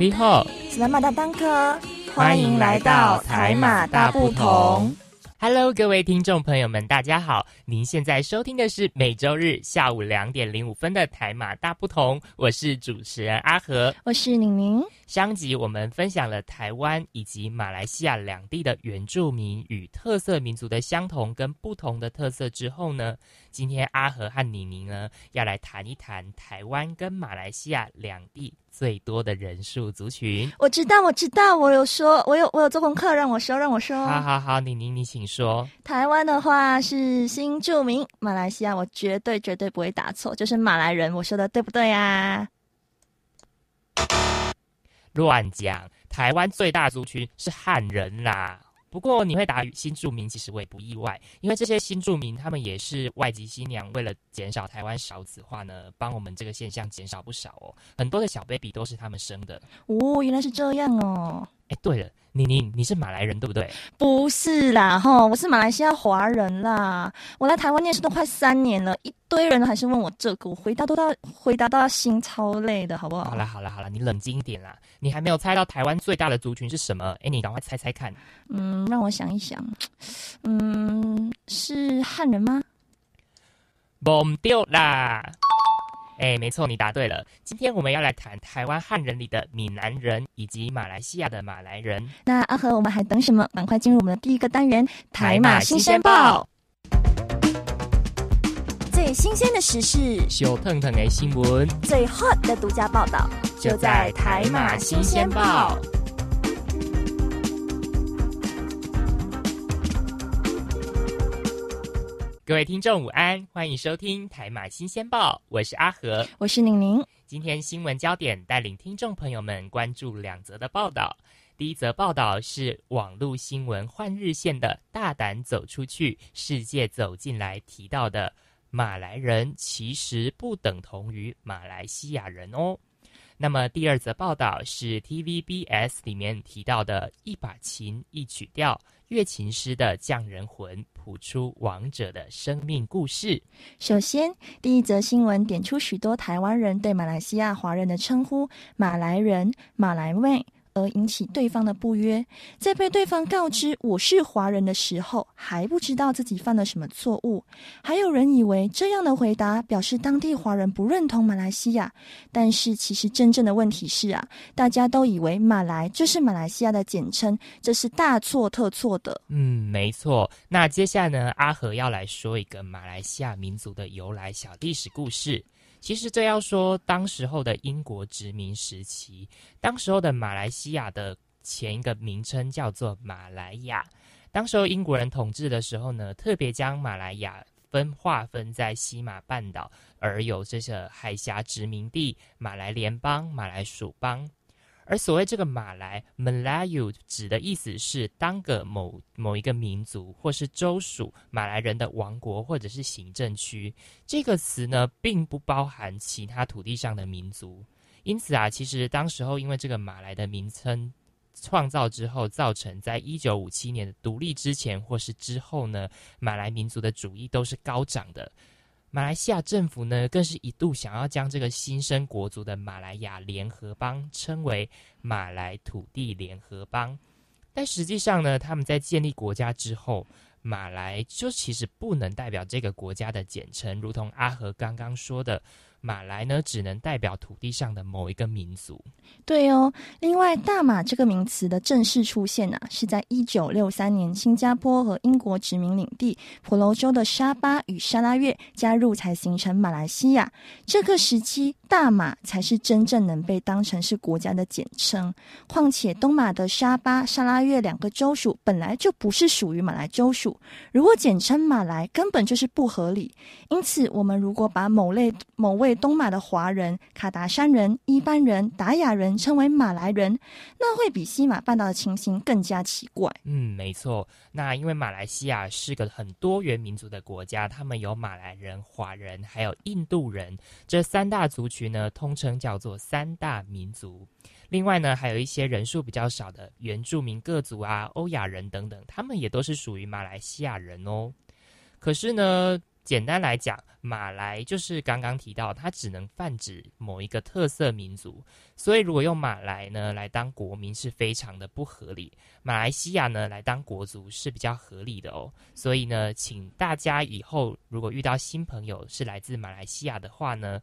你好，斯拉马大当哥，欢迎来到台马大不同。Hello，各位听众朋友们，大家好！您现在收听的是每周日下午两点零五分的台马大不同，我是主持人阿和，我是宁宁。上集我们分享了台湾以及马来西亚两地的原住民与特色民族的相同跟不同的特色之后呢，今天阿和和妮妮呢要来谈一谈台湾跟马来西亚两地。最多的人数族群，我知道，我知道，我有说，我有，我有做功课，让我说，让我说。好好好，妮妮你，请说。台湾的话是新住民，马来西亚我绝对绝对不会打错，就是马来人，我说的对不对啊？乱讲，台湾最大族群是汉人啦。不过你会打新住民，其实我也不意外，因为这些新住民他们也是外籍新娘为了减少台湾少子化呢，帮我们这个现象减少不少哦。很多的小 baby 都是他们生的。哦，原来是这样哦。哎，对了。你你你是马来人对不对？不是啦，哈，我是马来西亚华人啦。我来台湾念书都快三年了，一堆人还是问我这个，我回答都到回答到心超累的，好不好？好了好了好了，你冷静一点啦。你还没有猜到台湾最大的族群是什么？哎，你赶快猜猜看。嗯，让我想一想。嗯，是汉人吗？蒙掉啦。哎，没错，你答对了。今天我们要来谈台湾汉人里的闽南人，以及马来西亚的马来人。那阿和，我们还等什么？赶快进入我们的第一个单元——台马新鲜报。最新鲜的时事，小腾腾的新闻，最 hot 的独家报道，就在台马新鲜报。各位听众午安，欢迎收听台马新鲜报，我是阿和，我是宁宁。今天新闻焦点带领听众朋友们关注两则的报道。第一则报道是网络新闻换日线的大胆走出去，世界走进来提到的马来人其实不等同于马来西亚人哦。那么第二则报道是 TVBS 里面提到的一把琴一曲调。乐琴师的匠人魂，谱出王者的生命故事。首先，第一则新闻点出许多台湾人对马来西亚华人的称呼：马来人、马来味。而引起对方的不约，在被对方告知我是华人的时候，还不知道自己犯了什么错误。还有人以为这样的回答表示当地华人不认同马来西亚，但是其实真正的问题是啊，大家都以为马来就是马来西亚的简称，这是大错特错的。嗯，没错。那接下来呢，阿和要来说一个马来西亚民族的由来小历史故事。其实这要说，当时候的英国殖民时期，当时候的马来西亚的前一个名称叫做马来亚。当时候英国人统治的时候呢，特别将马来亚分划分在西马半岛，而有这些海峡殖民地马来联邦、马来属邦。而所谓这个马来 Malayu 指的意思是当个某某一个民族或是州属马来人的王国或者是行政区，这个词呢并不包含其他土地上的民族。因此啊，其实当时候因为这个马来的名称创造之后，造成在一九五七年的独立之前或是之后呢，马来民族的主义都是高涨的。马来西亚政府呢，更是一度想要将这个新生国族的马来亚联合邦称为马来土地联合邦，但实际上呢，他们在建立国家之后，马来就其实不能代表这个国家的简称，如同阿和刚刚说的。马来呢，只能代表土地上的某一个民族。对哦，另外，大马这个名词的正式出现啊，是在一九六三年，新加坡和英国殖民领地婆罗洲的沙巴与沙拉越加入，才形成马来西亚。这个时期，大马才是真正能被当成是国家的简称。况且，东马的沙巴、沙拉越两个州属本来就不是属于马来州属，如果简称马来，根本就是不合理。因此，我们如果把某类某位东马的华人、卡达山人、伊班人、达雅人称为马来人，那会比西马半岛的情形更加奇怪。嗯，没错。那因为马来西亚是个很多元民族的国家，他们有马来人、华人，还有印度人，这三大族群呢，通称叫做三大民族。另外呢，还有一些人数比较少的原住民各族啊、欧亚人等等，他们也都是属于马来西亚人哦。可是呢，简单来讲，马来就是刚刚提到，它只能泛指某一个特色民族，所以如果用马来呢来当国民是非常的不合理。马来西亚呢来当国族是比较合理的哦。所以呢，请大家以后如果遇到新朋友是来自马来西亚的话呢，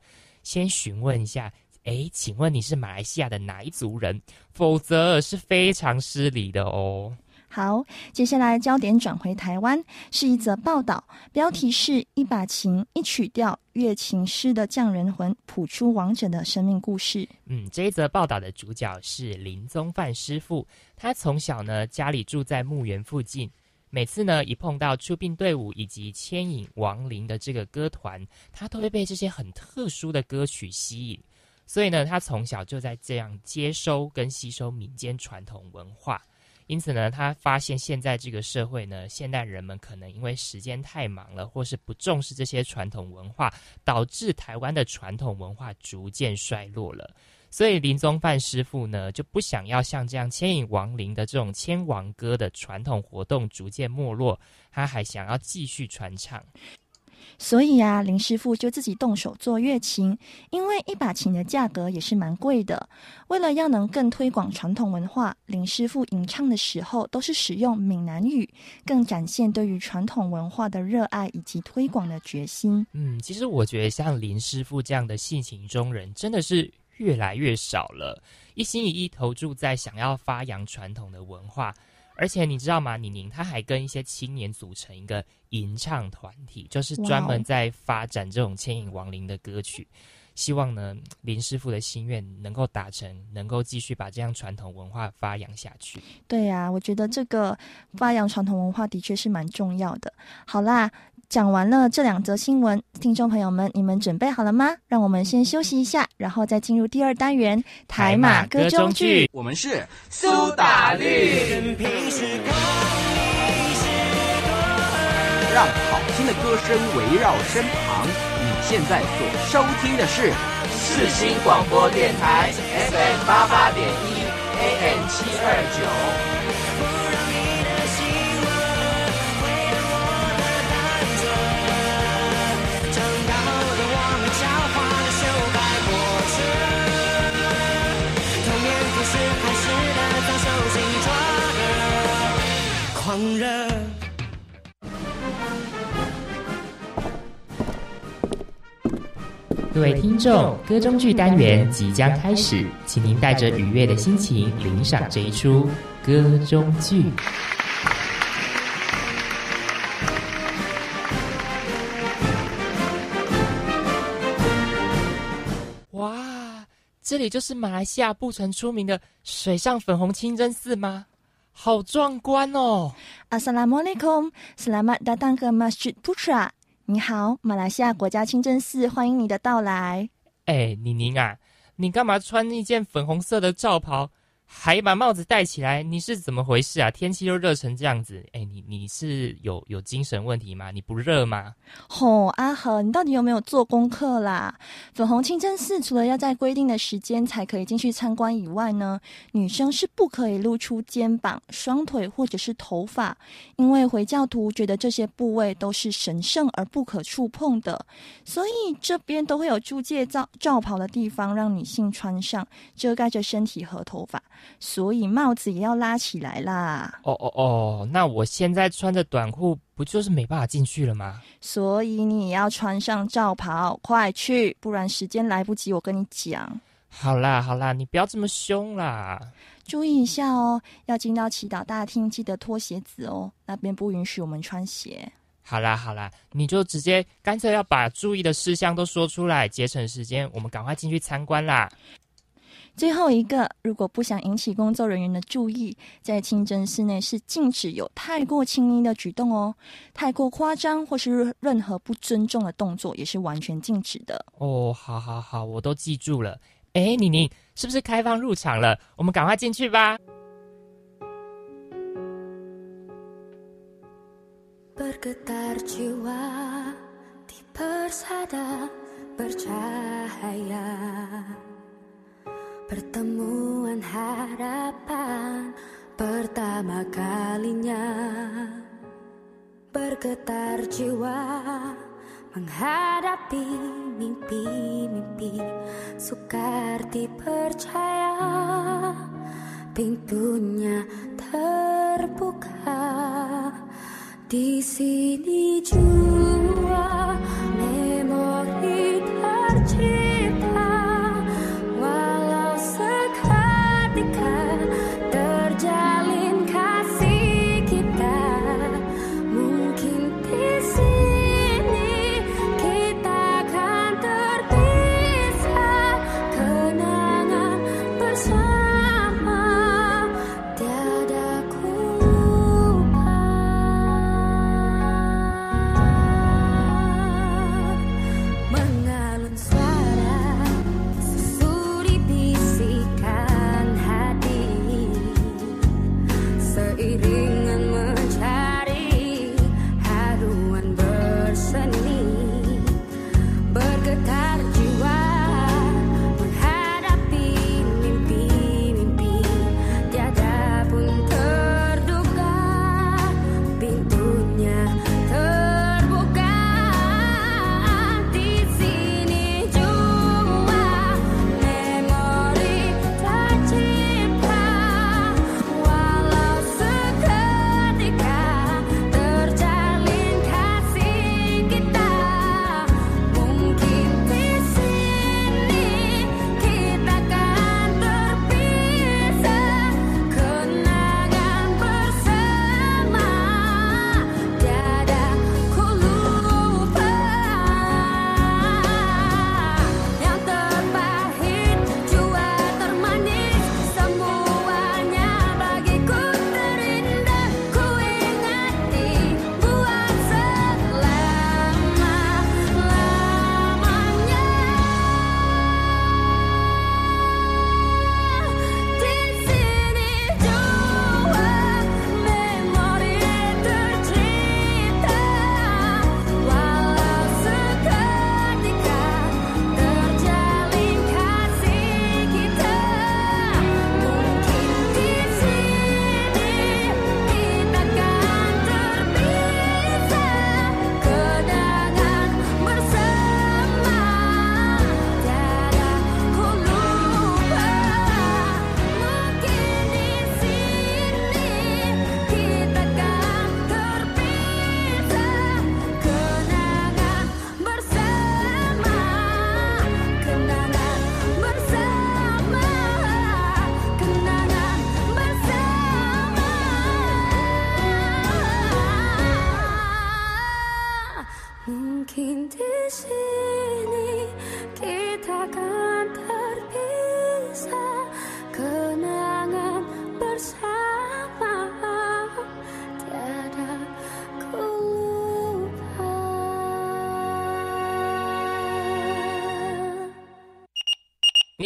先询问一下，诶，请问你是马来西亚的哪一族人？否则是非常失礼的哦。好，接下来焦点转回台湾，是一则报道，标题是一把琴一曲调，乐琴师的匠人魂谱出王者的生命故事。嗯，这一则报道的主角是林宗范师傅，他从小呢家里住在墓园附近，每次呢一碰到出殡队伍以及牵引亡灵的这个歌团，他都会被这些很特殊的歌曲吸引，所以呢他从小就在这样接收跟吸收民间传统文化。因此呢，他发现现在这个社会呢，现代人们可能因为时间太忙了，或是不重视这些传统文化，导致台湾的传统文化逐渐衰落了。所以林宗范师傅呢，就不想要像这样牵引亡灵的这种牵亡歌的传统活动逐渐没落，他还想要继续传唱。所以啊，林师傅就自己动手做乐琴，因为一把琴的价格也是蛮贵的。为了要能更推广传统文化，林师傅吟唱的时候都是使用闽南语，更展现对于传统文化的热爱以及推广的决心。嗯，其实我觉得像林师傅这样的性情中人，真的是越来越少了，一心一意投注在想要发扬传统的文化。而且你知道吗？宁宁他还跟一些青年组成一个吟唱团体，就是专门在发展这种牵引亡灵的歌曲。希望呢，林师傅的心愿能够达成，能够继续把这样传统文化发扬下去。对呀，我觉得这个发扬传统文化的确是蛮重要的。好啦。讲完了这两则新闻，听众朋友们，你们准备好了吗？让我们先休息一下，然后再进入第二单元台马歌中剧。我们是苏打绿，让好听的歌声围绕身旁。你现在所收听的是四星广播电台 FM 八八点一 AM 七二九。各位听众，歌中剧单元即将开始，请您带着愉悦的心情领赏这一出歌中剧。哇，这里就是马来西亚不曾出名的水上粉红清真寺吗？好壮观哦！Assalamualaikum, selamat datang ke Masjid Putra。你好，马来西亚国家清真寺，欢迎你的到来。哎，妮妮啊，你干嘛穿一件粉红色的罩袍？还把帽子戴起来，你是怎么回事啊？天气又热成这样子，哎，你你是有有精神问题吗？你不热吗？吼，阿和，你到底有没有做功课啦？粉红清真寺除了要在规定的时间才可以进去参观以外呢，女生是不可以露出肩膀、双腿或者是头发，因为回教徒觉得这些部位都是神圣而不可触碰的，所以这边都会有租借罩罩袍的地方，让女性穿上，遮盖着身体和头发。所以帽子也要拉起来啦。哦哦哦，那我现在穿着短裤，不就是没办法进去了吗？所以你也要穿上罩袍，快去，不然时间来不及。我跟你讲。好啦好啦，你不要这么凶啦。注意一下哦，要进到祈祷大厅，记得脱鞋子哦，那边不允许我们穿鞋。好啦好啦，你就直接干脆要把注意的事项都说出来，节省时间，我们赶快进去参观啦。最后一个，如果不想引起工作人员的注意，在清真寺内是禁止有太过亲密的举动哦，太过夸张或是任何不尊重的动作也是完全禁止的哦。好好好，我都记住了。哎，妮妮，是不是开放入场了？我们赶快进去吧。Pertemuan harapan pertama kalinya. Bergetar jiwa menghadapi mimpi-mimpi. Sukar dipercaya pintunya terbuka. Di sini jua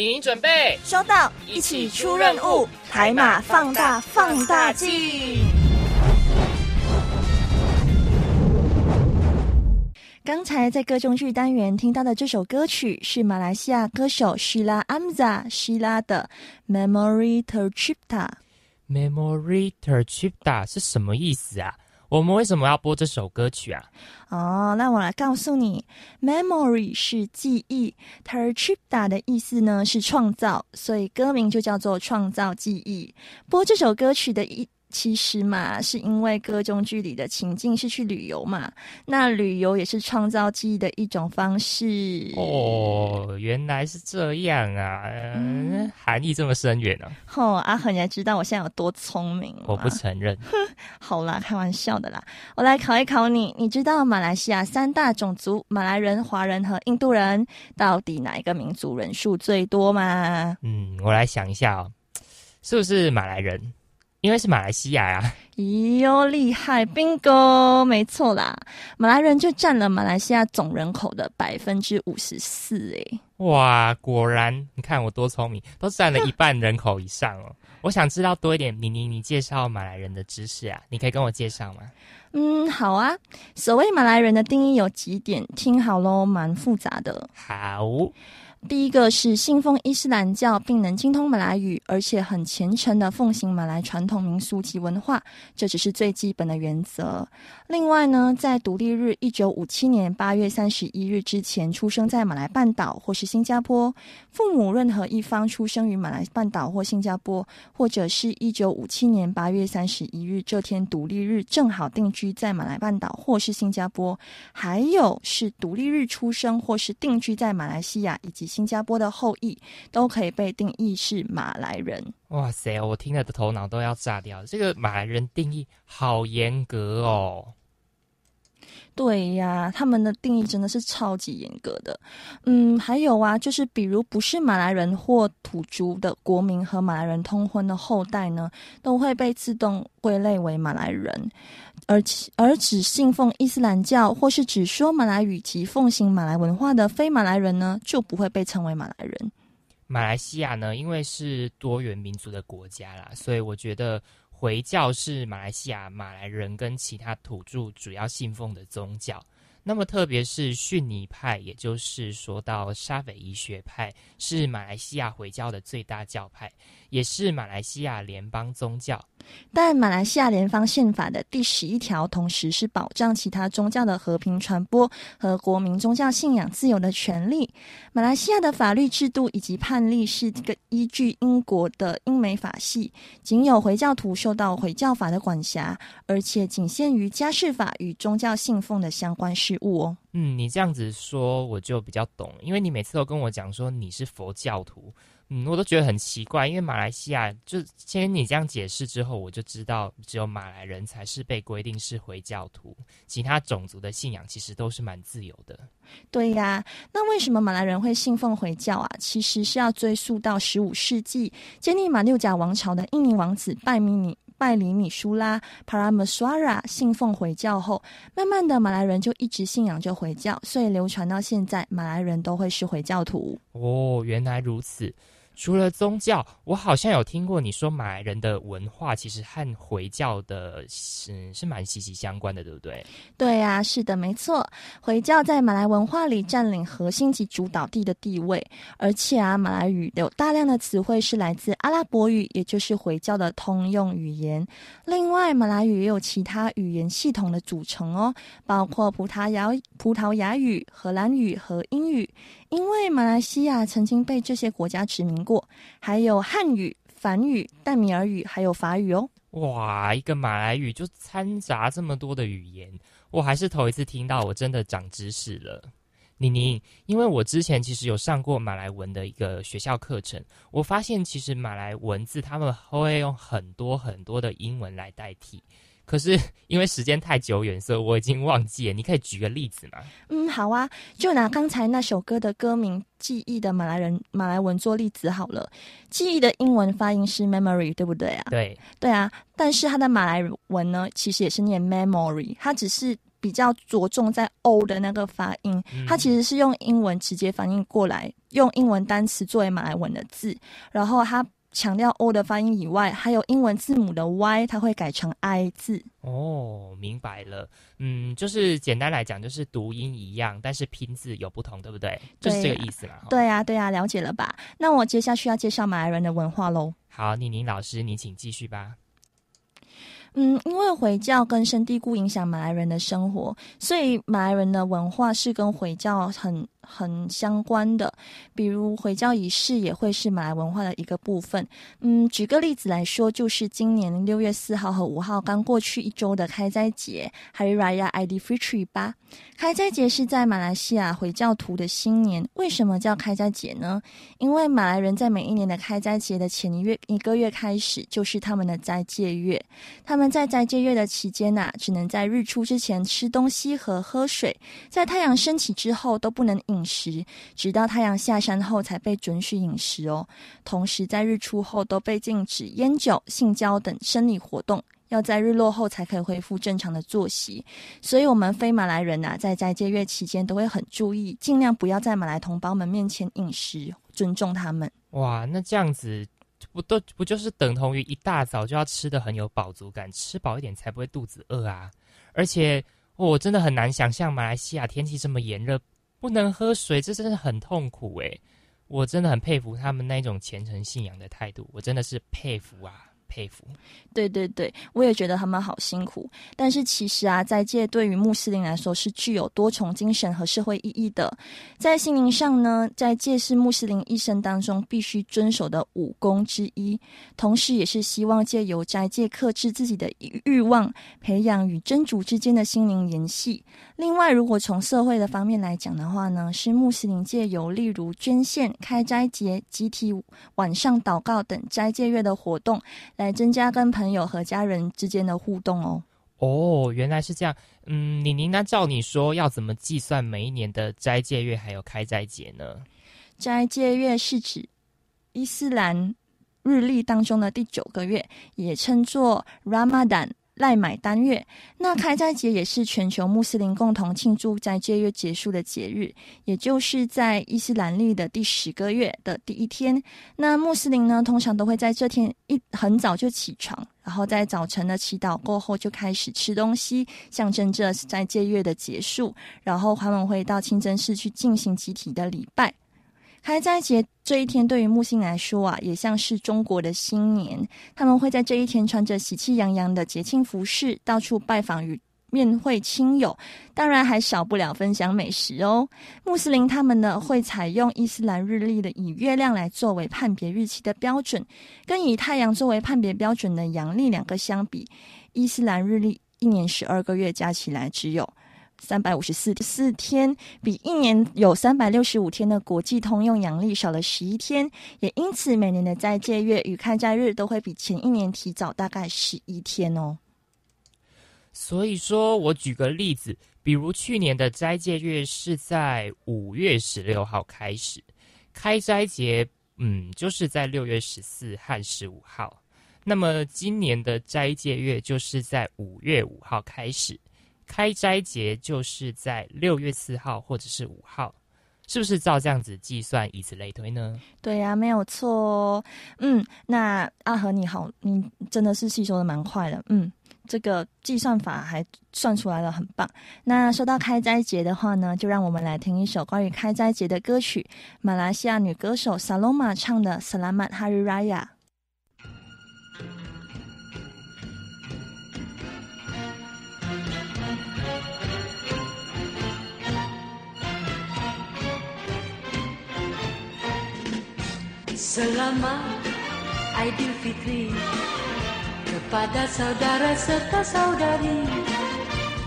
您准备收到，一起出任务，海马放大放大镜。刚才在歌中剧单元听到的这首歌曲是马来西亚歌手希拉阿姆扎希拉的《Memory Tercipta》。Memory Tercipta 是什么意思啊？我们为什么要播这首歌曲啊？哦，那我来告诉你，memory 是记忆，tercipta 的意思呢是创造，所以歌名就叫做创造记忆。播这首歌曲的一。其实嘛，是因为歌中剧里的情境是去旅游嘛，那旅游也是创造记忆的一种方式。哦，原来是这样啊，嗯、含义这么深远呢、啊。哦，阿恒，你还知道我现在有多聪明？我不承认。好啦，开玩笑的啦。我来考一考你，你知道马来西亚三大种族——马来人、华人和印度人，到底哪一个民族人数最多吗？嗯，我来想一下哦，是不是马来人？因为是马来西亚呀、啊。咦哟，厉害，bingo，没错啦，马来人就占了马来西亚总人口的百分之五十四，哎，哇，果然，你看我多聪明，都占了一半人口以上哦。我想知道多一点，妮妮，你介绍马来人的知识啊，你可以跟我介绍吗？嗯，好啊。所谓马来人的定义有几点，听好喽，蛮复杂的。好，第一个是信奉伊斯兰教，并能精通马来语，而且很虔诚的奉行马来传统民俗及文化，这只是最基本的原则。另外呢，在独立日一九五七年八月三十一日之前出生在马来半岛或是新加坡，父母任何一方出生于马来半岛或新加坡，或者是一九五七年八月三十一日这天独立日正好定居在马来半岛或是新加坡，还有是独立日出生或是定居在马来西亚以及。新加坡的后裔都可以被定义是马来人。哇塞，我听了的头脑都要炸掉。这个马来人定义好严格哦。对呀，他们的定义真的是超级严格的。嗯，还有啊，就是比如不是马来人或土著的国民和马来人通婚的后代呢，都会被自动归类为马来人。而且而只信奉伊斯兰教或是只说马来语及奉行马来文化的非马来人呢，就不会被称为马来人。马来西亚呢，因为是多元民族的国家啦，所以我觉得回教是马来西亚马来人跟其他土著主要信奉的宗教。那么，特别是逊尼派，也就是说到沙斐仪学派，是马来西亚回教的最大教派，也是马来西亚联邦宗教。但马来西亚联邦宪法的第十一条，同时是保障其他宗教的和平传播和国民宗教信仰自由的权利。马来西亚的法律制度以及判例是个依据英国的英美法系，仅有回教徒受到回教法的管辖，而且仅限于家事法与宗教信奉的相关事务哦。嗯，你这样子说我就比较懂，因为你每次都跟我讲说你是佛教徒。嗯，我都觉得很奇怪，因为马来西亚就先你这样解释之后，我就知道只有马来人才是被规定是回教徒，其他种族的信仰其实都是蛮自由的。对呀，那为什么马来人会信奉回教啊？其实是要追溯到十五世纪建立马六甲王朝的印尼王子拜米尼拜里米舒拉 （Paramaswara） 信奉回教后，慢慢的马来人就一直信仰着回教，所以流传到现在，马来人都会是回教徒。哦，原来如此。除了宗教，我好像有听过你说马来人的文化其实和回教的是是蛮息息相关的，对不对？对呀，是的，没错。回教在马来文化里占领核心及主导地的地位，而且啊，马来语有大量的词汇是来自阿拉伯语，也就是回教的通用语言。另外，马来语也有其他语言系统的组成哦，包括葡萄牙葡萄牙语、荷兰语和英语。因为马来西亚曾经被这些国家殖民过，还有汉语、梵语、淡米尔语，还有法语哦。哇，一个马来语就掺杂这么多的语言，我还是头一次听到，我真的长知识了。妮妮，因为我之前其实有上过马来文的一个学校课程，我发现其实马来文字他们会用很多很多的英文来代替。可是 因为时间太久远，所以我已经忘记了。你可以举个例子吗？嗯，好啊，就拿刚才那首歌的歌名《记忆》的马来人马来文做例子好了。记忆的英文发音是 memory，对不对啊？对，对啊。但是它的马来文呢，其实也是念 memory，它只是比较着重在 o 的那个发音。它其实是用英文直接翻译过来，用英文单词作为马来文的字，然后它。强调 O 的发音以外，还有英文字母的 Y，它会改成 I 字。哦，明白了。嗯，就是简单来讲，就是读音一样，但是拼字有不同，对不对？就是这个意思嘛。对啊，对啊，了解了吧？那我接下去要介绍马来人的文化喽。好，妮妮老师，你请继续吧。嗯，因为回教根深蒂固影响马来人的生活，所以马来人的文化是跟回教很。很相关的，比如回教仪式也会是马来文化的一个部分。嗯，举个例子来说，就是今年六月四号和五号刚过去一周的开斋节 （Hari Raya Id Fitri 吧。开斋节是在马来西亚回教徒的新年。为什么叫开斋节呢？因为马来人在每一年的开斋节的前一月一个月开始，就是他们的斋戒月。他们在斋戒月的期间呐，只能在日出之前吃东西和喝水，在太阳升起之后都不能。饮食，直到太阳下山后才被准许饮食哦。同时，在日出后都被禁止烟酒、性交等生理活动，要在日落后才可以恢复正常的作息。所以，我们非马来人呐，在斋戒月期间都会很注意，尽量不要在马来同胞们面前饮食，尊重他们。哇，那这样子不都不就是等同于一大早就要吃的很有饱足感，吃饱一点才不会肚子饿啊？而且，我真的很难想象马来西亚天气这么炎热。不能喝水，这真的很痛苦诶。我真的很佩服他们那种虔诚信仰的态度，我真的是佩服啊。佩服，对对对，我也觉得他们好辛苦。但是其实啊，斋戒对于穆斯林来说是具有多重精神和社会意义的。在心灵上呢，斋戒是穆斯林一生当中必须遵守的五功之一，同时也是希望借由斋戒克制自己的欲望，培养与真主之间的心灵联系。另外，如果从社会的方面来讲的话呢，是穆斯林借由例如捐献、开斋节、集体晚上祷告等斋戒月的活动。增加跟朋友和家人之间的互动哦。哦，原来是这样。嗯，李宁，那照你说，要怎么计算每一年的斋戒月还有开斋节呢？斋戒月是指伊斯兰日历当中的第九个月，也称作 Ramadan。赖买单月，那开斋节也是全球穆斯林共同庆祝斋戒月结束的节日，也就是在伊斯兰历的第十个月的第一天。那穆斯林呢，通常都会在这天一很早就起床，然后在早晨的祈祷过后就开始吃东西，象征着斋戒月的结束。然后他们会到清真寺去进行集体的礼拜。开斋节这一天对于木星来说啊，也像是中国的新年。他们会在这一天穿着喜气洋洋的节庆服饰，到处拜访与面会亲友，当然还少不了分享美食哦。穆斯林他们呢，会采用伊斯兰日历的以月亮来作为判别日期的标准，跟以太阳作为判别标准的阳历两个相比，伊斯兰日历一年十二个月加起来只有。三百五十四四天，比一年有三百六十五天的国际通用阳历少了十一天，也因此每年的斋戒月与开斋日都会比前一年提早大概十一天哦。所以说我举个例子，比如去年的斋戒月是在五月十六号开始，开斋节嗯就是在六月十四和十五号，那么今年的斋戒月就是在五月五号开始。开斋节就是在六月四号或者是五号，是不是照这样子计算，以此类推呢？对呀，没有错。嗯，那阿和你好，你真的是吸收的蛮快的。嗯，这个计算法还算出来了，很棒。那说到开斋节的话呢，就让我们来听一首关于开斋节的歌曲，马来西亚女歌手萨罗玛唱的《萨拉曼 Selamat Aidilfitri kepada saudara serta saudari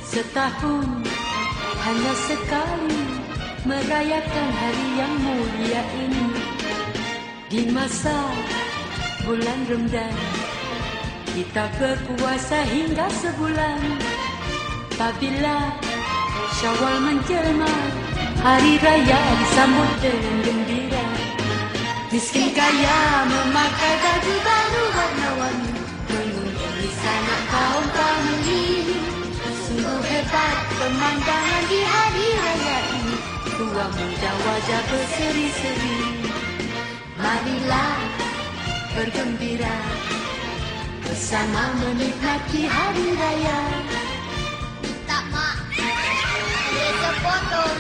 setahun hanya sekali merayakan hari yang mulia ini. Di masa bulan Ramadan kita berpuasa hingga sebulan. Apabila Syawal menjelma hari raya disambut dengan gembira Miskin kaya memakai baju baru warna-warni. Mengunjungi sanak kaum famili. Sungguh hebat pemandangan di hari raya ini. Tua muda wajah berseri-seri. Marilah bergembira Bersama menikmati hari raya. Tak mak. Dia sepotong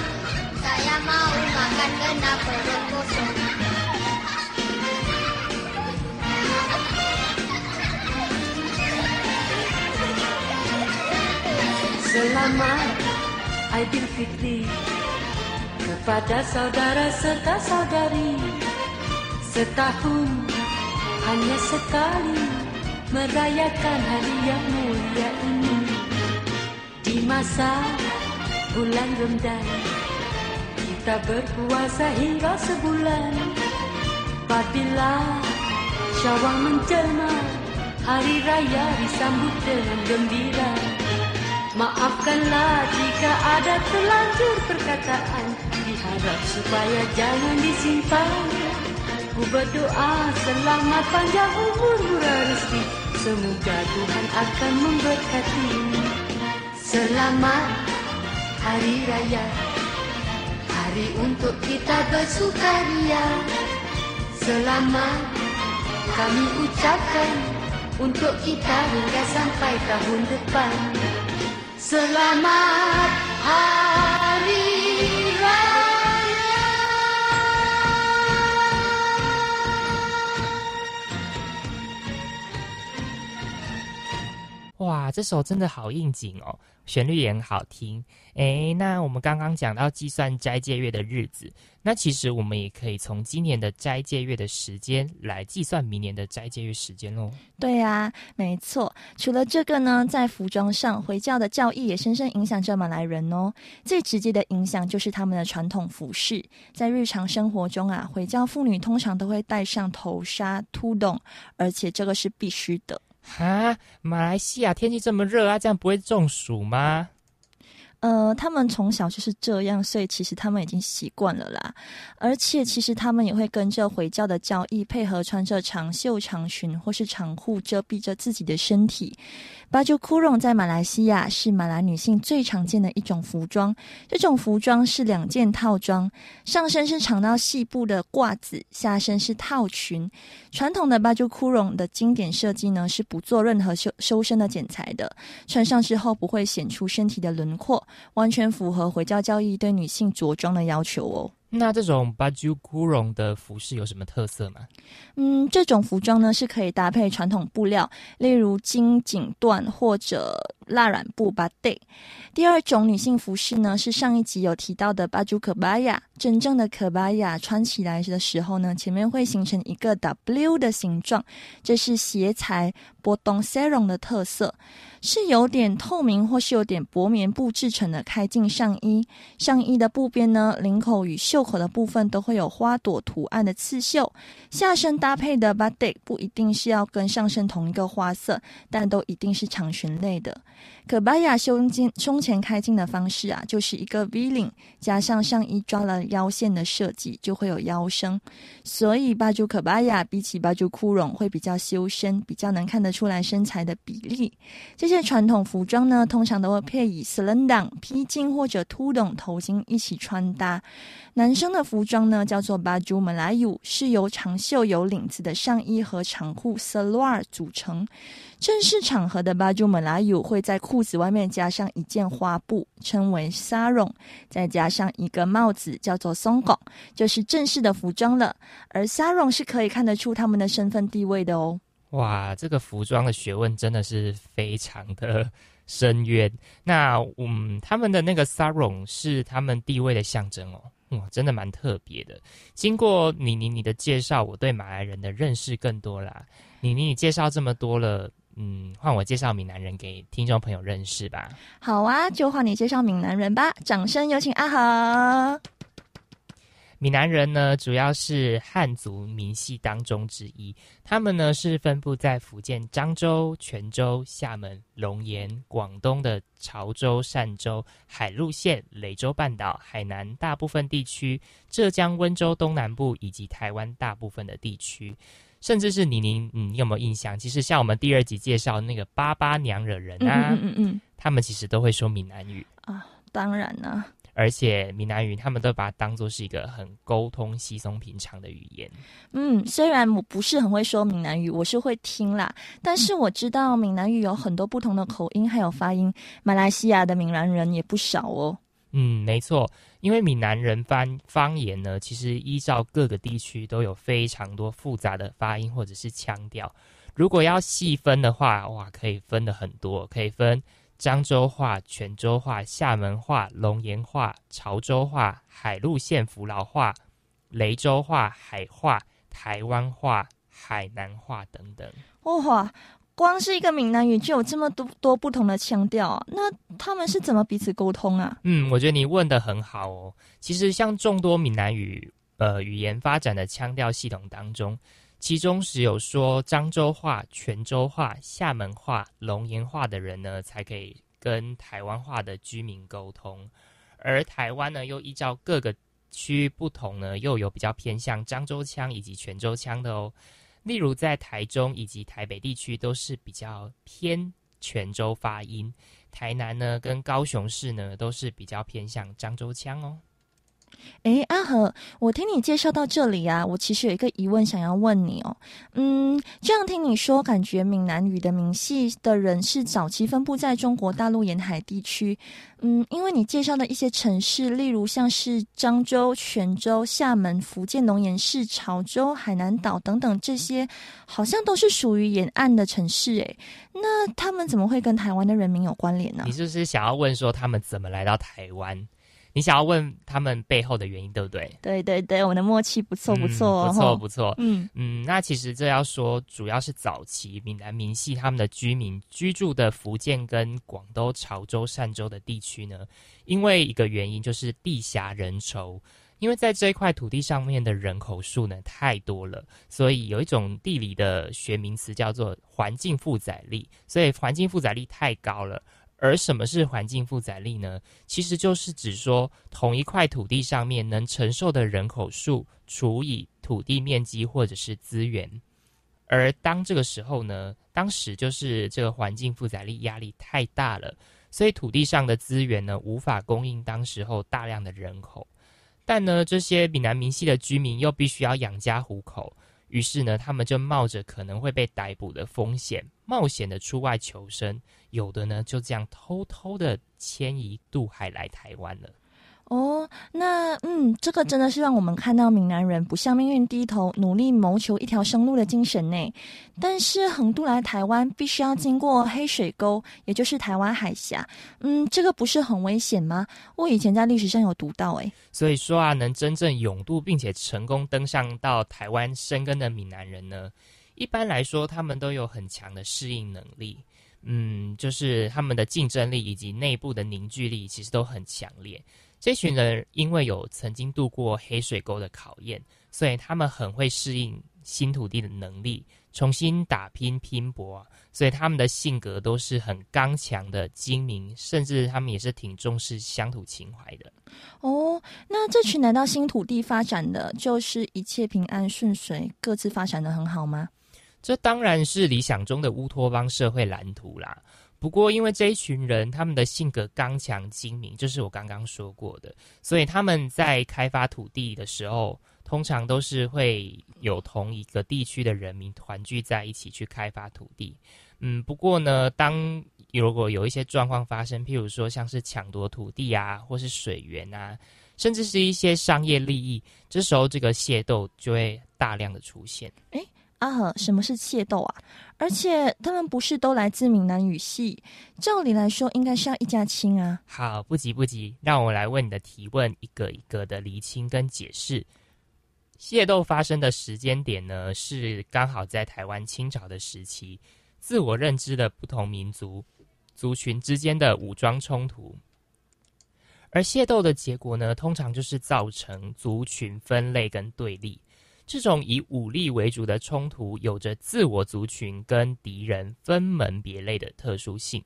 Saya mau makan kena perut kosong Selamat Aidilfitri kepada saudara serta saudari. Setahun hanya sekali merayakan hari yang mulia ini. Di masa bulan Ramadan kita berpuasa hingga sebulan. Apabila Syawal menjelma hari raya disambut dengan gembira Maafkanlah jika ada terlanjur perkataan Diharap supaya jangan disimpan. Ku berdoa selamat panjang umur murah rezeki Semoga Tuhan akan memberkati. Selamat Hari Raya. Hari untuk kita bersukaria. Selamat kami ucapkan Untuk kita hingga sampai tahun depan 哇，这首真的好应景哦。旋律也很好听。诶，那我们刚刚讲到计算斋戒月的日子，那其实我们也可以从今年的斋戒月的时间来计算明年的斋戒月时间喽。对啊、没错。除了这个呢，在服装上，回教的教义也深深影响着马来人哦。最直接的影响就是他们的传统服饰，在日常生活中啊，回教妇女通常都会戴上头纱、秃洞，而且这个是必须的。哈，马来西亚天气这么热啊，这样不会中暑吗？呃，他们从小就是这样，所以其实他们已经习惯了啦。而且其实他们也会跟着回教的教义，配合穿着长袖长裙或是长裤遮蔽着自己的身体。巴就库隆在马来西亚是马来女性最常见的一种服装，这种服装是两件套装，上身是长到细部的褂子，下身是套裙。传统的巴就库隆的经典设计呢，是不做任何修修身的剪裁的，穿上之后不会显出身体的轮廓，完全符合回教教义对女性着装的要求哦。那这种巴珠古绒的服饰有什么特色吗？嗯，这种服装呢是可以搭配传统布料，例如金锦缎或者蜡染布巴 d 第二种女性服饰呢是上一集有提到的巴珠可巴亚。真正的可巴亚穿起来的时候呢，前面会形成一个 W 的形状，这是鞋材波东 serum 的特色，是有点透明或是有点薄棉布制成的开襟上衣。上衣的布边呢，领口与袖口的部分都会有花朵图案的刺绣。下身搭配的 batik 不一定是要跟上身同一个花色，但都一定是长裙类的。可巴亚胸襟胸前开襟的方式啊，就是一个 V 领加上上衣抓了腰线的设计，就会有腰身。所以巴朱可巴亚比起巴朱库绒会比较修身，比较能看得出来身材的比例。这些传统服装呢，通常都会配以 slendang 披巾或者凸筒头巾一起穿搭。男生的服装呢，叫做巴朱马来语，是由长袖有领子的上衣和长裤 salwar 组成。正式场合的巴朱马来语会在裤子外面加上一件花布，称为 sarong，再加上一个帽子，叫做松拱，就是正式的服装了。而 sarong 是可以看得出他们的身份地位的哦。哇，这个服装的学问真的是非常的深渊。那嗯，他们的那个 sarong 是他们地位的象征哦。哇，真的蛮特别的。经过你你你的介绍，我对马来人的认识更多啦。你你你介绍这么多了，嗯，换我介绍闽南人给听众朋友认识吧。好啊，就换你介绍闽南人吧。掌声有请阿和。闽南人呢，主要是汉族民系当中之一。他们呢是分布在福建漳州、泉州、厦门、龙岩、广东的潮州、汕州、海陆县、雷州半岛、海南大部分地区、浙江温州东南部以及台湾大部分的地区。甚至是你您，嗯，你有没有印象？其实像我们第二集介绍那个巴巴娘惹人嗯啊，嗯嗯嗯他们其实都会说闽南语。嗯啊，当然呢、而且闽南语他们都把它当做是一个很沟通稀松平常的语言。嗯，虽然我不是很会说闽南语，我是会听啦，但是我知道闽南语有很多不同的口音还有发音，马来西亚的闽南人也不少哦。嗯，没错，因为闽南人方方言呢，其实依照各个地区都有非常多复杂的发音或者是腔调。如果要细分的话，哇，可以分的很多，可以分漳州话、泉州话、厦门话、龙岩话、潮州话、海陆县福佬话、雷州话、海话、台湾话、海南话等等。哇，光是一个闽南语就有这么多多不同的腔调，那他们是怎么彼此沟通啊？嗯，我觉得你问的很好哦。其实像众多闽南语呃语言发展的腔调系统当中，其中只有说漳州话、泉州话、厦门话、龙岩话的人呢，才可以跟台湾话的居民沟通。而台湾呢，又依照各个区域不同呢，又有比较偏向漳州腔以及泉州腔的哦。例如在台中以及台北地区都是比较偏泉州发音，台南呢跟高雄市呢都是比较偏向漳州腔哦。诶，阿和，我听你介绍到这里啊，我其实有一个疑问想要问你哦。嗯，这样听你说，感觉闽南语的闽系的人是早期分布在中国大陆沿海地区。嗯，因为你介绍的一些城市，例如像是漳州、泉州、厦门、福建龙岩市、潮州、海南岛等等这些，好像都是属于沿岸的城市。诶，那他们怎么会跟台湾的人民有关联呢？你就是想要问说他们怎么来到台湾？你想要问他们背后的原因，对不对？对对对，我们的默契不错不错，不错不错。嗯嗯，那其实这要说，主要是早期闽南民系他们的居民居住的福建跟广东潮州、汕州的地区呢，因为一个原因就是地狭人稠，因为在这一块土地上面的人口数呢太多了，所以有一种地理的学名词叫做环境负载力，所以环境负载力太高了。而什么是环境负载力呢？其实就是指说，同一块土地上面能承受的人口数除以土地面积或者是资源。而当这个时候呢，当时就是这个环境负载力压力太大了，所以土地上的资源呢无法供应当时候大量的人口。但呢，这些闽南民系的居民又必须要养家糊口。于是呢，他们就冒着可能会被逮捕的风险，冒险的出外求生。有的呢，就这样偷偷的迁移渡海来台湾了。哦，那嗯，这个真的是让我们看到闽南人不向命运低头，努力谋求一条生路的精神呢。但是横渡来台湾，必须要经过黑水沟，也就是台湾海峡。嗯，这个不是很危险吗？我以前在历史上有读到，诶。所以说啊，能真正勇渡并且成功登上到台湾生根的闽南人呢，一般来说，他们都有很强的适应能力。嗯，就是他们的竞争力以及内部的凝聚力，其实都很强烈。这群人因为有曾经度过黑水沟的考验，所以他们很会适应新土地的能力，重新打拼拼搏。所以他们的性格都是很刚强的、精明，甚至他们也是挺重视乡土情怀的。哦，那这群来到新土地发展的，就是一切平安顺遂，各自发展的很好吗？这当然是理想中的乌托邦社会蓝图啦。不过，因为这一群人他们的性格刚强精明，这是我刚刚说过的，所以他们在开发土地的时候，通常都是会有同一个地区的人民团聚在一起去开发土地。嗯，不过呢，当如果有一些状况发生，譬如说像是抢夺土地啊，或是水源啊，甚至是一些商业利益，这时候这个械斗就会大量的出现。诶。阿和，什么是械斗啊？而且他们不是都来自闽南语系，照理来说应该是要一家亲啊。好，不急不急，让我来问你的提问，一个一个的厘清跟解释。械斗发生的时间点呢，是刚好在台湾清朝的时期，自我认知的不同民族族群之间的武装冲突，而械斗的结果呢，通常就是造成族群分类跟对立。这种以武力为主的冲突，有着自我族群跟敌人分门别类的特殊性。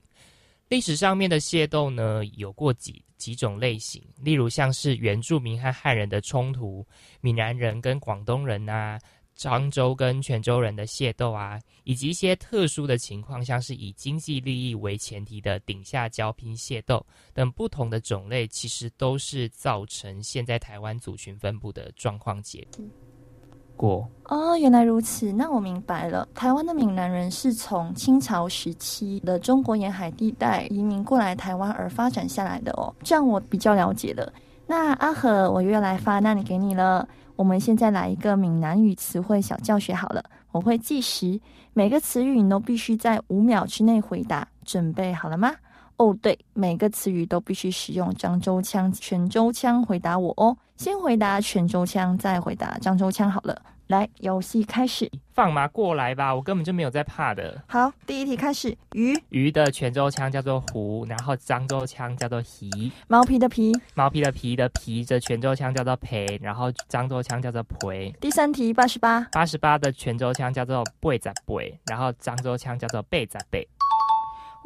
历史上面的械斗呢，有过几几种类型，例如像是原住民和汉人的冲突，闽南人跟广东人啊，漳州跟泉州人的械斗啊，以及一些特殊的情况，像是以经济利益为前提的顶下交拼械斗等不同的种类，其实都是造成现在台湾族群分布的状况结果。过哦，原来如此，那我明白了。台湾的闽南人是从清朝时期的中国沿海地带移民过来台湾而发展下来的哦，这样我比较了解了。那阿和，我又要来发那里给你了。我们现在来一个闽南语词汇小教学好了，我会计时，每个词语你都必须在五秒之内回答。准备好了吗？哦，对，每个词语都必须使用漳州腔、泉州腔回答我哦。先回答泉州腔，再回答漳州腔好了。来，游戏开始。放马过来吧，我根本就没有在怕的。好，第一题开始。鱼，鱼的泉州腔叫做湖，然后漳州腔叫做皮。毛皮的皮，毛皮的皮的皮的泉州腔叫做培，然后漳州腔叫做培。第三题，八十八，八十八的泉州腔叫做贝仔贝，然后漳州腔叫做贝仔贝。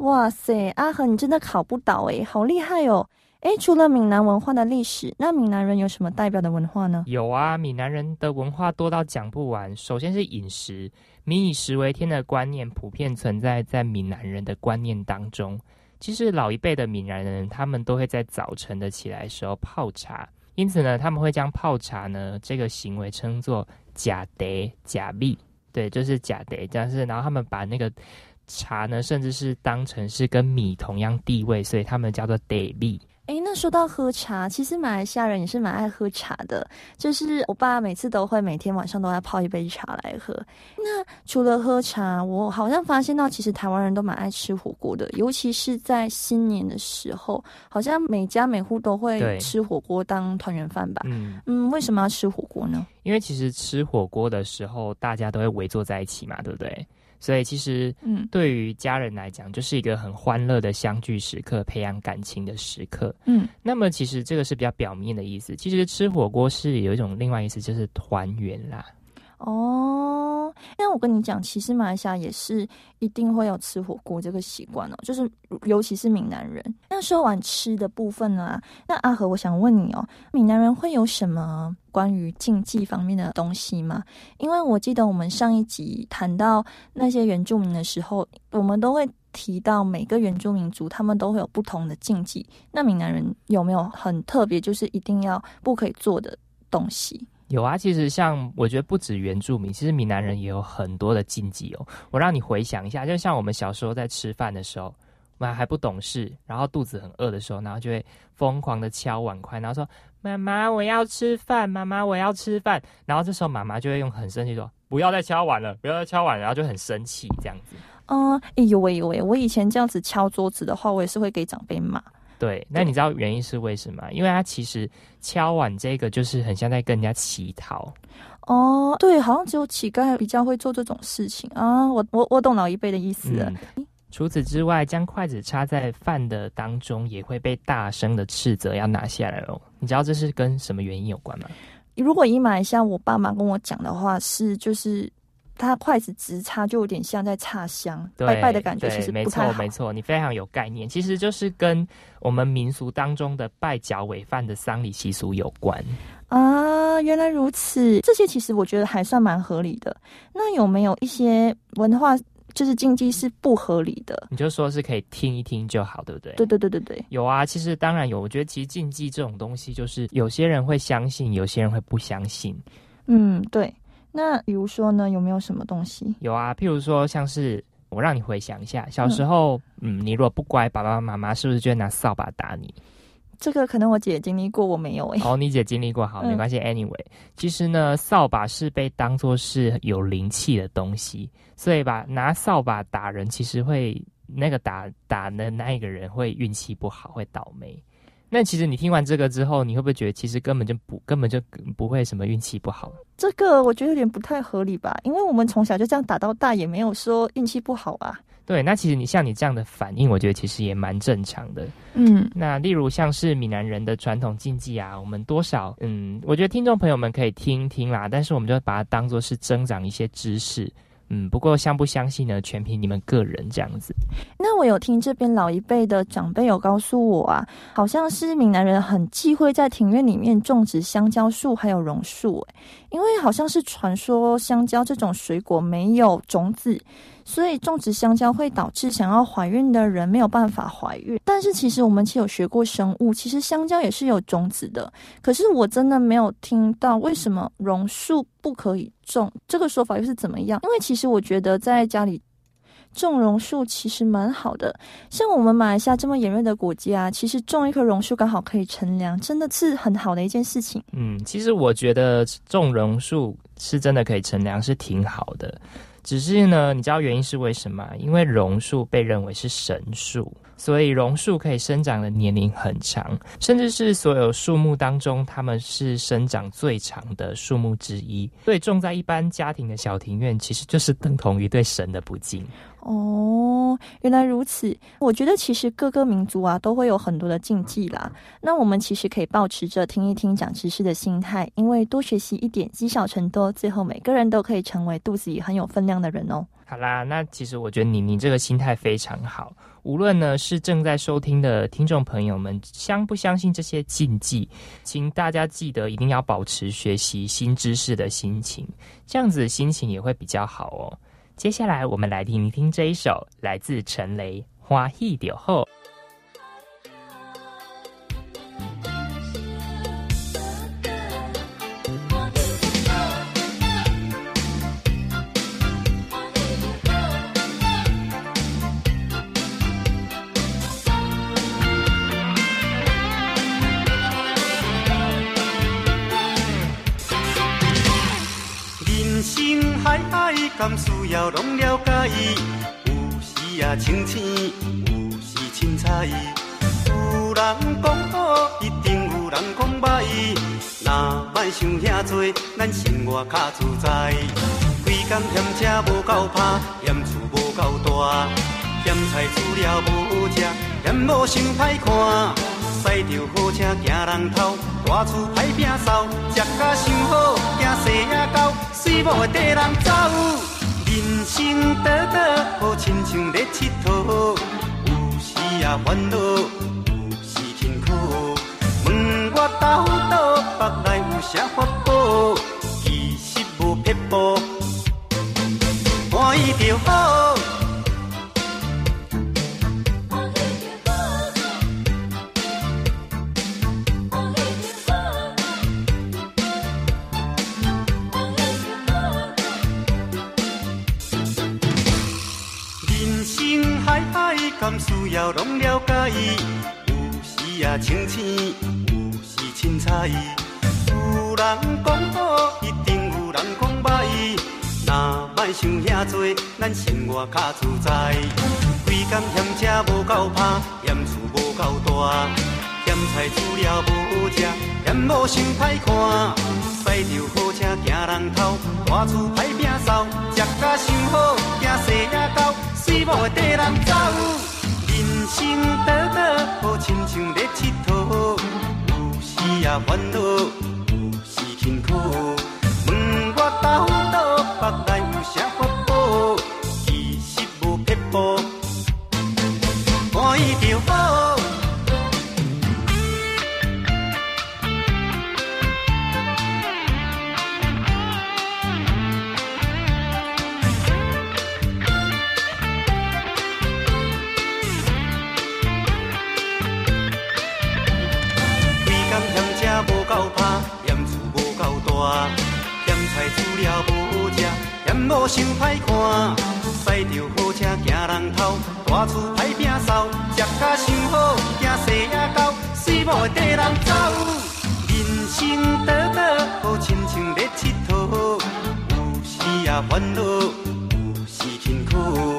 哇塞，阿和你真的考不倒诶，好厉害哦！诶，除了闽南文化的历史，那闽南人有什么代表的文化呢？有啊，闽南人的文化多到讲不完。首先是饮食，民以食为天的观念普遍存在在闽南人的观念当中。其实老一辈的闽南人，他们都会在早晨的起来时候泡茶，因此呢，他们会将泡茶呢这个行为称作假德假蜜，对，就是假德，但是然后他们把那个茶呢，甚至是当成是跟米同样地位，所以他们叫做德蜜。哎，那说到喝茶，其实马来西亚人也是蛮爱喝茶的。就是我爸每次都会每天晚上都要泡一杯茶来喝。那除了喝茶，我好像发现到，其实台湾人都蛮爱吃火锅的，尤其是在新年的时候，好像每家每户都会吃火锅当团圆饭吧。嗯嗯，为什么要吃火锅呢？因为其实吃火锅的时候，大家都会围坐在一起嘛，对不对？所以其实，嗯，对于家人来讲，就是一个很欢乐的相聚时刻，培养感情的时刻。嗯，那么其实这个是比较表面的意思，其实吃火锅是有一种另外意思，就是团圆啦。哦，那我跟你讲，其实马来西亚也是一定会有吃火锅这个习惯哦，就是尤其是闽南人。那说完吃的部分呢，那阿和，我想问你哦，闽南人会有什么关于禁忌方面的东西吗？因为我记得我们上一集谈到那些原住民的时候，我们都会提到每个原住民族他们都会有不同的禁忌。那闽南人有没有很特别，就是一定要不可以做的东西？有啊，其实像我觉得不止原住民，其实闽南人也有很多的禁忌哦。我让你回想一下，就像我们小时候在吃饭的时候，我们还不懂事，然后肚子很饿的时候，然后就会疯狂的敲碗筷，然后说：“妈妈，我要吃饭，妈妈，我要吃饭。”然后这时候妈妈就会用很生气说：“不要再敲碗了，不要再敲碗。”然后就很生气这样子。嗯，哎呦喂呦喂，我以前这样子敲桌子的话，我也是会给长辈骂。对，那你知道原因是为什么？因为他其实敲碗这个就是很像在跟人家乞讨。哦，对，好像只有乞丐比较会做这种事情啊。我我我懂老一辈的意思了。除此之外，将筷子插在饭的当中也会被大声的斥责要拿下来哦。你知道这是跟什么原因有关吗？如果以马来西亚我爸妈跟我讲的话，是就是。它筷子直插就有点像在插香，拜拜的感觉，其实没错没错，你非常有概念，其实就是跟我们民俗当中的拜脚尾饭的丧礼习俗有关啊。原来如此，这些其实我觉得还算蛮合理的。那有没有一些文化就是禁忌是不合理的？你就说是可以听一听就好，对不对？对对对对对，有啊。其实当然有，我觉得其实禁忌这种东西，就是有些人会相信，有些人会不相信。嗯，对。那比如说呢，有没有什么东西？有啊，譬如说，像是我让你回想一下，小时候，嗯，你如果不乖，爸爸妈妈是不是就会拿扫把打你？这个可能我姐经历过，我没有哎。哦，你姐经历过，好，没关系。Anyway，其实呢，扫把是被当做是有灵气的东西，所以吧，拿扫把打人，其实会那个打打的那一个人会运气不好，会倒霉。那其实你听完这个之后，你会不会觉得其实根本就不根本就不会什么运气不好？这个我觉得有点不太合理吧，因为我们从小就这样打到大，也没有说运气不好啊。对，那其实你像你这样的反应，我觉得其实也蛮正常的。嗯，那例如像是闽南人的传统禁忌啊，我们多少嗯，我觉得听众朋友们可以听听啦，但是我们就把它当做是增长一些知识。嗯，不过相不相信呢，全凭你们个人这样子。那我有听这边老一辈的长辈有告诉我啊，好像是闽南人很忌讳在庭院里面种植香蕉树还有榕树，因为好像是传说香蕉这种水果没有种子。所以种植香蕉会导致想要怀孕的人没有办法怀孕。但是其实我们其实有学过生物，其实香蕉也是有种子的。可是我真的没有听到为什么榕树不可以种，这个说法又是怎么样？因为其实我觉得在家里种榕树其实蛮好的。像我们马来西亚这么炎热的国家，其实种一棵榕树刚好可以乘凉，真的是很好的一件事情。嗯，其实我觉得种榕树是真的可以乘凉，是挺好的。只是呢，你知道原因是为什么？因为榕树被认为是神树，所以榕树可以生长的年龄很长，甚至是所有树木当中，它们是生长最长的树木之一。所以种在一般家庭的小庭院，其实就是等同于对神的不敬。哦，原来如此。我觉得其实各个民族啊都会有很多的禁忌啦。那我们其实可以保持着听一听、讲知识的心态，因为多学习一点，积少成多，最后每个人都可以成为肚子里很有分量的人哦。好啦，那其实我觉得你你这个心态非常好。无论呢是正在收听的听众朋友们相不相信这些禁忌，请大家记得一定要保持学习新知识的心情，这样子的心情也会比较好哦。接下来，我们来听一听这一首来自陈雷《花一点后》。爱爱甘需要拢了解？有时啊清醒，有时凊彩。有人讲好，一定有人讲歹。若莫想遐多，咱生活较自在。规工嫌车无够拍，嫌厝无够大，嫌菜煮了无食，嫌某想歹看。驶着好车行人头，大厝歹摒扫，食甲想好，惊细也狗，水某会缀人走。人生短短，好亲像咧佚佗，有时也烦恼，有时辛苦。问我兜倒，北来有啥法宝？其实无撇步，欢喜就好。甘需要拢了解？有时也清醒，有时凊彩。有人讲好，一定有人讲歹。若莫想遐多，咱生活较自在。规工嫌车无够拍，嫌厝无够大，嫌菜煮了无好食，嫌某想歹看。驶着好车行人头，大厝歹摒扫，食甲想好，惊细也狗，水某会缀人走。人生短短，好亲像咧佚佗，有时也烦恼，有时辛苦。问我到了无食，嫌某想歹看。驶着好车行人头，大厝歹摒扫，食甲想好，惊细也狗，水某会缀人走。人生短短，好亲像咧佚佗，有时也烦恼，有时辛苦。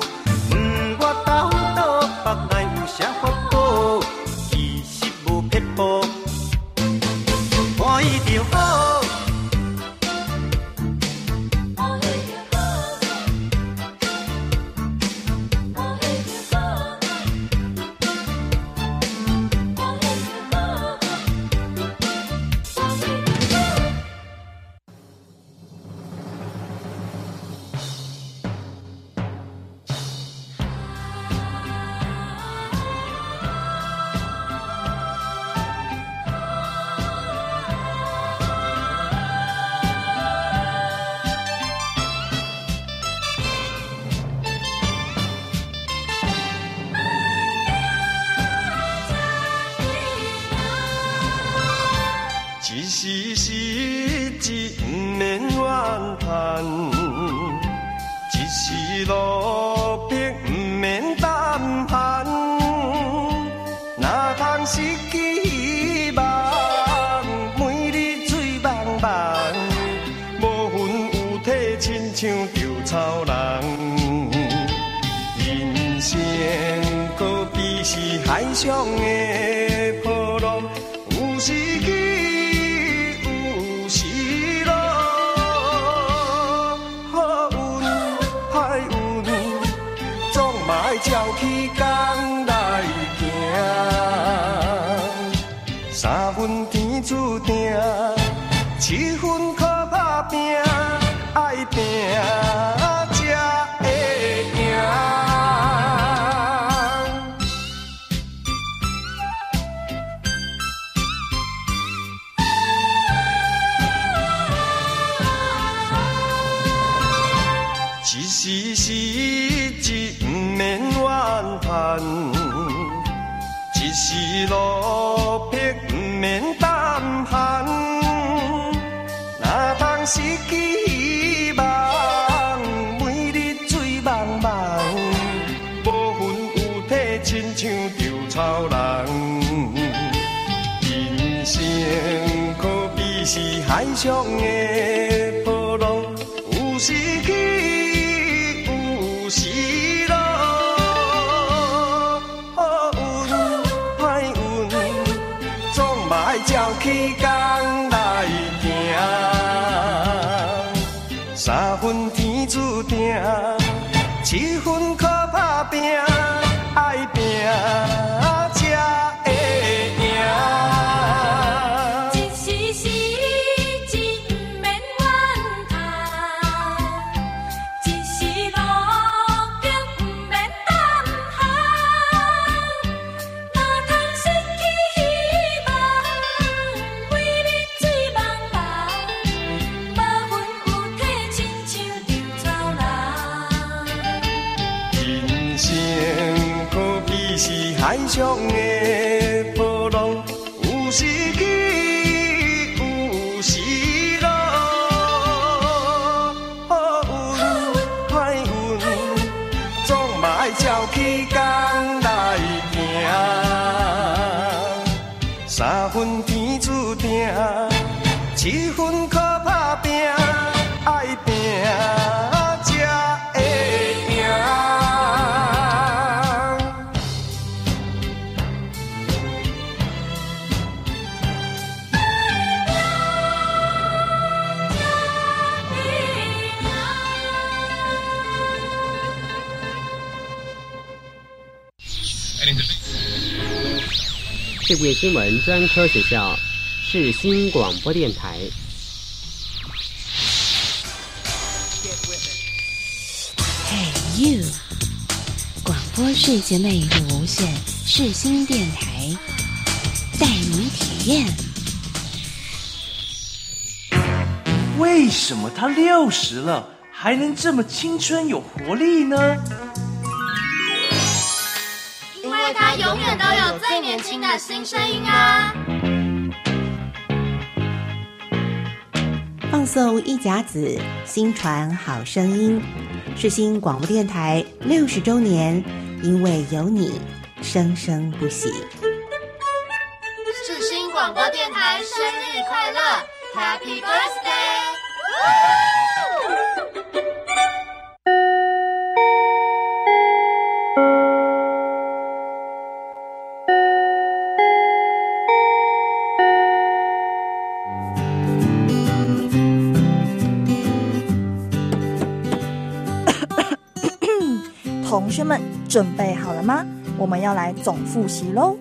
问我兜倒，北来有啥法宝？其实无撇步。欢喜就起工来行，三分天注定，七分海上的界新闻专科学校世新广播电台。Hey you，广播世界魅力无限，世新电台带你体验。为什么他六十了还能这么青春有活力呢？永远都有最年轻的新声音啊！放送一甲子，新传好声音，是新广播电台六十周年，因为有你，生生不息。世新广播电台生日快乐，Happy Birthday！同学们准备好了吗？我们要来总复习喽。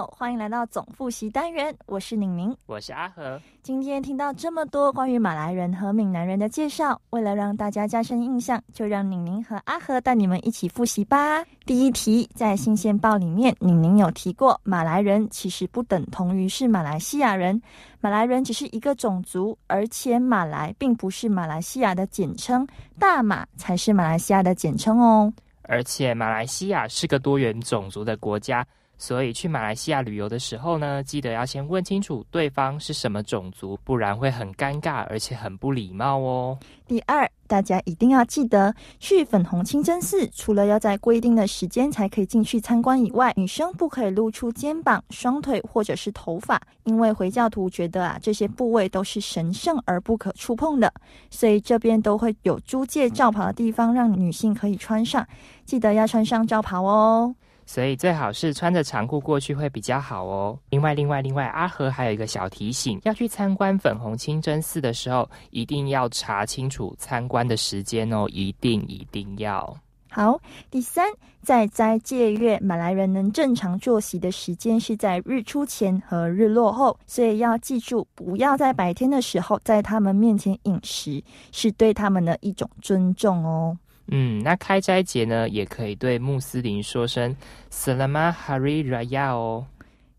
友，欢迎来到总复习单元，我是宁宁。我是阿和。今天听到这么多关于马来人和闽南人的介绍，为了让大家加深印象，就让宁宁和阿和带你们一起复习吧。第一题，在新鲜报里面，宁宁有提过，马来人其实不等同于是马来西亚人，马来人只是一个种族，而且马来并不是马来西亚的简称，大马才是马来西亚的简称哦。而且马来西亚是个多元种族的国家，所以去马来西亚旅游的时候呢，记得要先问清楚对方是什么种族，不然会很尴尬，而且很不礼貌哦。第二，大家一定要记得，去粉红清真寺除了要在规定的时间才可以进去参观以外，女生不可以露出肩膀、双腿或者是头发，因为回教徒觉得啊这些部位都是神圣而不可触碰的，所以这边都会有租借罩袍的地方让女性可以穿上，记得要穿上罩袍哦。所以最好是穿着长裤过去会比较好哦。另外，另外，另外，阿和还有一个小提醒：要去参观粉红清真寺的时候，一定要查清楚参观的时间哦，一定一定要。好，第三，在斋戒月，马来人能正常作息的时间是在日出前和日落后，所以要记住，不要在白天的时候在他们面前饮食，是对他们的一种尊重哦。嗯，那开斋节呢，也可以对穆斯林说声 “Selamat Hari Raya” 哦，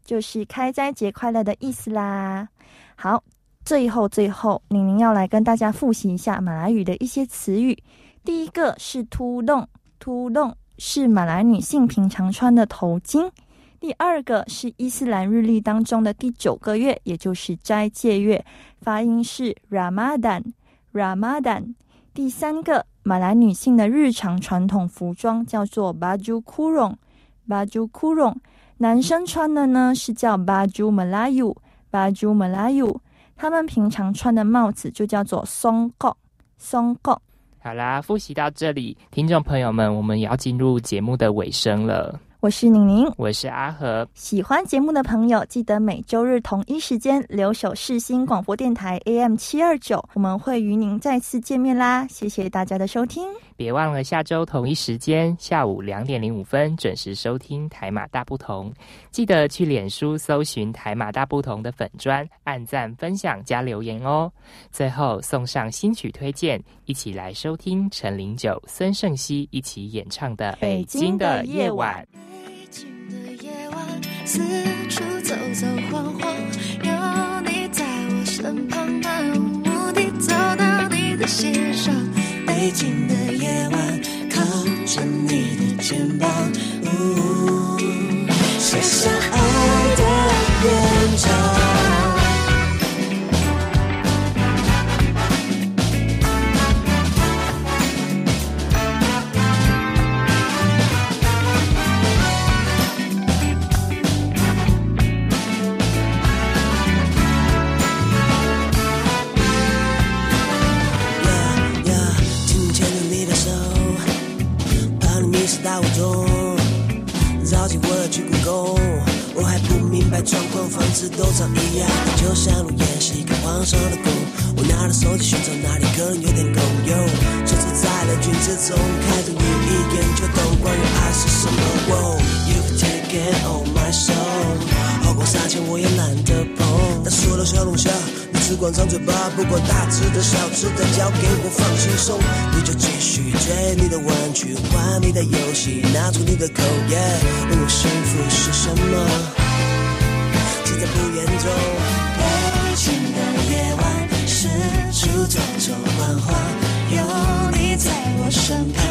就是开斋节快乐的意思啦。好，最后最后，宁宁要来跟大家复习一下马来语的一些词语。第一个是凸洞，凸洞是马来女性平常穿的头巾。第二个是伊斯兰日历当中的第九个月，也就是斋戒月，发音是 Ramadan，Ramadan。第三个，马来女性的日常传统服装叫做 baju kurung，baju kurung。男生穿的呢是叫 baju Melayu，baju Melayu。他们平常穿的帽子就叫做 songkok，songkok。好啦，复习到这里，听众朋友们，我们也要进入节目的尾声了。我是宁宁，我是阿和。喜欢节目的朋友，记得每周日同一时间留守世新广播电台 AM 七二九，我们会与您再次见面啦！谢谢大家的收听，别忘了下周同一时间下午两点零五分准时收听台马大不同。记得去脸书搜寻台马大不同的粉砖，按赞、分享加留言哦。最后送上新曲推荐，一起来收听陈零九、孙盛熙一起演唱的《北京的夜晚》。四处走走晃晃，有你在我身旁，漫无目的走到你的心上。北京的夜晚，靠着你的肩膀，呜，写下爱的篇章。房子都长一样，就像路也是一个皇上的宫。我拿着手机寻找哪里可能有点共有，车子在人群之中，看着你一眼就懂关于爱是什么。Wow, You've taken all my soul，花光三千我也懒得碰。大说的小龙虾，你只管张嘴巴，不管大只的小只的，交给我放轻松。你就继续追你的玩具，玩你的游戏，拿出你的口耶。问我幸福是什么？也不言中。北京的夜晚，四处走走晃晃，有你在我身旁，